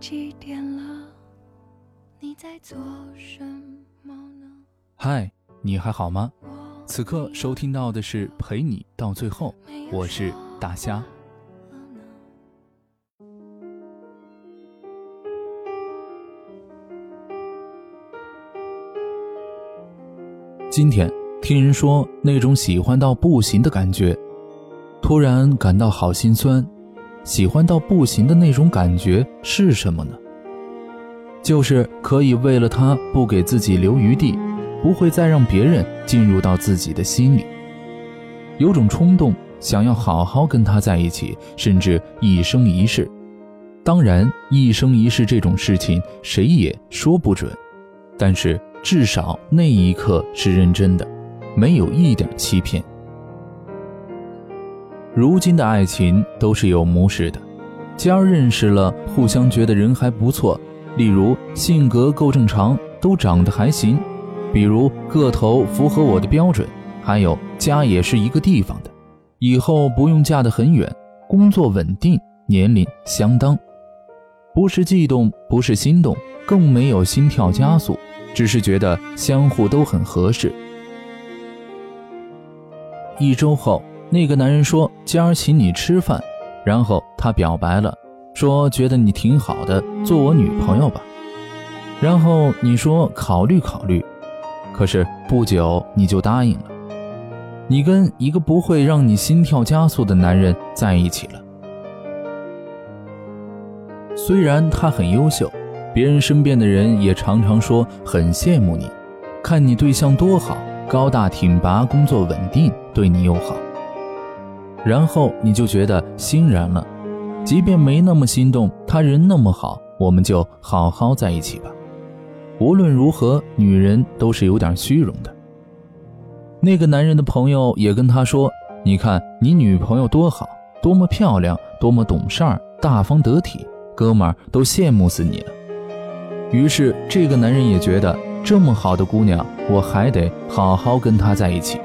几点了？你在做什么呢？嗨，你还好吗？此刻收听到的是陪你到最后，我是大虾。今天听人说那种喜欢到不行的感觉，突然感到好心酸。喜欢到不行的那种感觉是什么呢？就是可以为了他不给自己留余地，不会再让别人进入到自己的心里，有种冲动想要好好跟他在一起，甚至一生一世。当然，一生一世这种事情谁也说不准，但是至少那一刻是认真的，没有一点欺骗。如今的爱情都是有模式的，今儿认识了，互相觉得人还不错，例如性格够正常，都长得还行，比如个头符合我的标准，还有家也是一个地方的，以后不用嫁得很远，工作稳定，年龄相当，不是悸动，不是心动，更没有心跳加速，只是觉得相互都很合适。一周后。那个男人说：“今儿请你吃饭。”然后他表白了，说：“觉得你挺好的，做我女朋友吧。”然后你说：“考虑考虑。”可是不久你就答应了。你跟一个不会让你心跳加速的男人在一起了。虽然他很优秀，别人身边的人也常常说很羡慕你，看你对象多好，高大挺拔，工作稳定，对你又好。然后你就觉得欣然了，即便没那么心动，他人那么好，我们就好好在一起吧。无论如何，女人都是有点虚荣的。那个男人的朋友也跟他说：“你看你女朋友多好，多么漂亮，多么懂事儿，大方得体，哥们儿都羡慕死你了。”于是这个男人也觉得这么好的姑娘，我还得好好跟她在一起。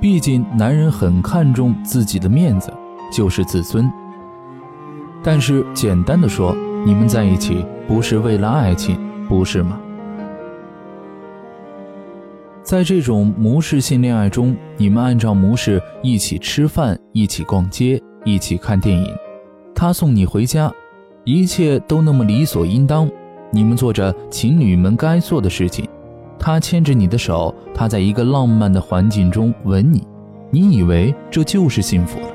毕竟，男人很看重自己的面子，就是自尊。但是，简单的说，你们在一起不是为了爱情，不是吗？在这种模式性恋爱中，你们按照模式一起吃饭，一起逛街，一起看电影，他送你回家，一切都那么理所应当。你们做着情侣们该做的事情。他牵着你的手，他在一个浪漫的环境中吻你，你以为这就是幸福了。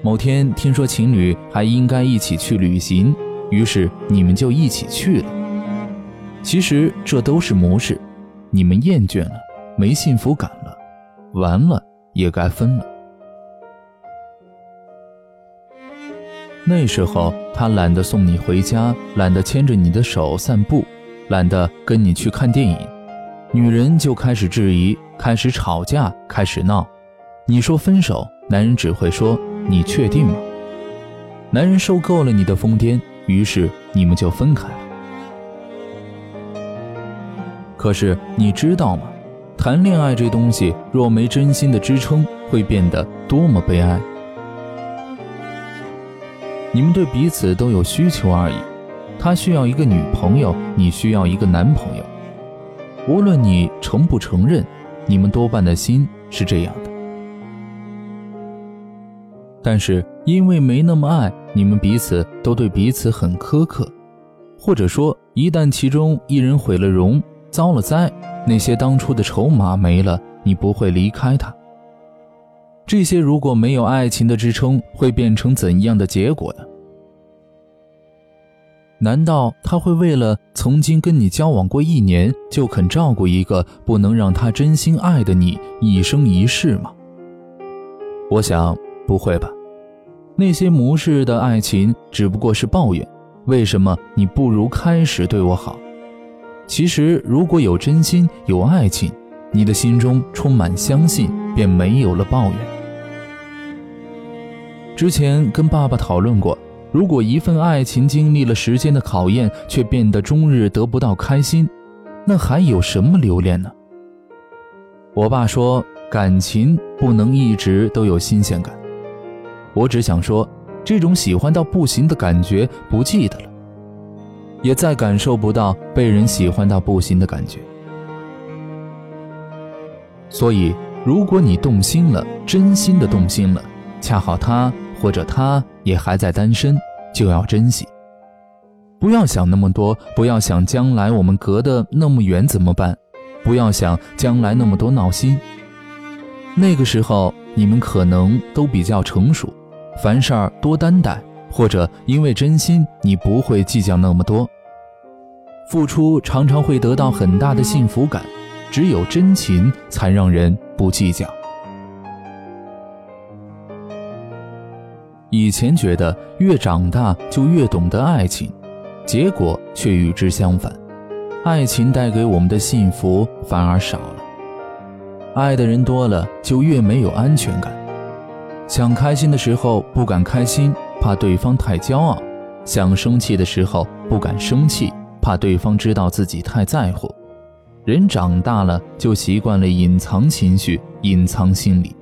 某天听说情侣还应该一起去旅行，于是你们就一起去了。其实这都是模式，你们厌倦了，没幸福感了，完了也该分了。那时候他懒得送你回家，懒得牵着你的手散步。懒得跟你去看电影，女人就开始质疑，开始吵架，开始闹。你说分手，男人只会说你确定吗？男人受够了你的疯癫，于是你们就分开了。可是你知道吗？谈恋爱这东西，若没真心的支撑，会变得多么悲哀。你们对彼此都有需求而已。他需要一个女朋友，你需要一个男朋友。无论你承不承认，你们多半的心是这样的。但是因为没那么爱，你们彼此都对彼此很苛刻，或者说，一旦其中一人毁了容，遭了灾，那些当初的筹码没了，你不会离开他。这些如果没有爱情的支撑，会变成怎样的结果呢？难道他会为了曾经跟你交往过一年，就肯照顾一个不能让他真心爱的你一生一世吗？我想不会吧。那些模式的爱情只不过是抱怨，为什么你不如开始对我好？其实如果有真心有爱情，你的心中充满相信，便没有了抱怨。之前跟爸爸讨论过。如果一份爱情经历了时间的考验，却变得终日得不到开心，那还有什么留恋呢？我爸说，感情不能一直都有新鲜感。我只想说，这种喜欢到不行的感觉不记得了，也再感受不到被人喜欢到不行的感觉。所以，如果你动心了，真心的动心了，恰好他或者他也还在单身，就要珍惜。不要想那么多，不要想将来我们隔得那么远怎么办，不要想将来那么多闹心。那个时候你们可能都比较成熟，凡事儿多担待，或者因为真心，你不会计较那么多。付出常常会得到很大的幸福感，只有真情才让人不计较。以前觉得越长大就越懂得爱情。结果却与之相反，爱情带给我们的幸福反而少了。爱的人多了，就越没有安全感。想开心的时候不敢开心，怕对方太骄傲；想生气的时候不敢生气，怕对方知道自己太在乎。人长大了，就习惯了隐藏情绪，隐藏心理。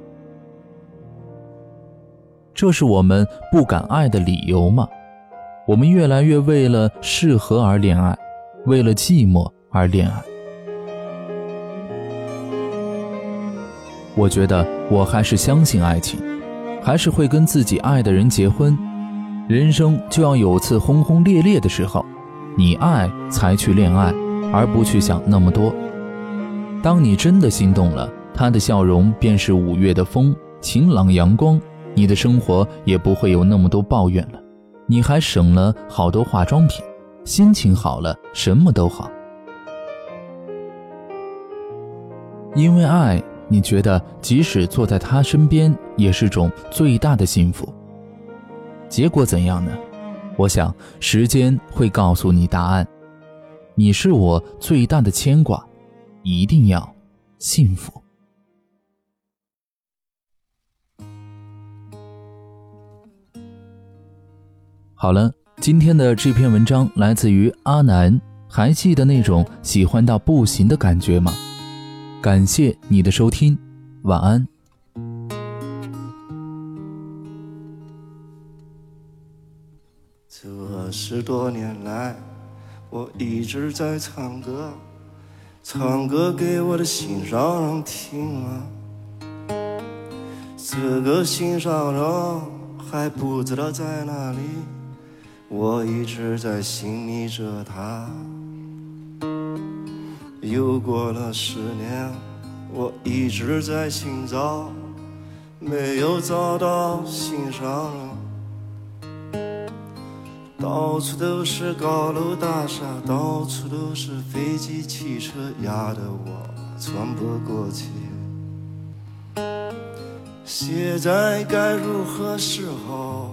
这是我们不敢爱的理由吗？我们越来越为了适合而恋爱，为了寂寞而恋爱。我觉得我还是相信爱情，还是会跟自己爱的人结婚。人生就要有次轰轰烈烈的时候，你爱才去恋爱，而不去想那么多。当你真的心动了，他的笑容便是五月的风，晴朗阳光，你的生活也不会有那么多抱怨了。你还省了好多化妆品，心情好了，什么都好。因为爱，你觉得即使坐在他身边也是种最大的幸福。结果怎样呢？我想时间会告诉你答案。你是我最大的牵挂，一定要幸福。好了，今天的这篇文章来自于阿南。还记得那种喜欢到不行的感觉吗？感谢你的收听，晚安。这十多年来，我一直在唱歌，唱歌给我的心上人听啊。这个心上人还不知道在哪里。我一直在寻觅着他，又过了十年，我一直在寻找，没有找到心上人。到处都是高楼大厦，到处都是飞机汽车，压得我喘不过气。现在该如何是好？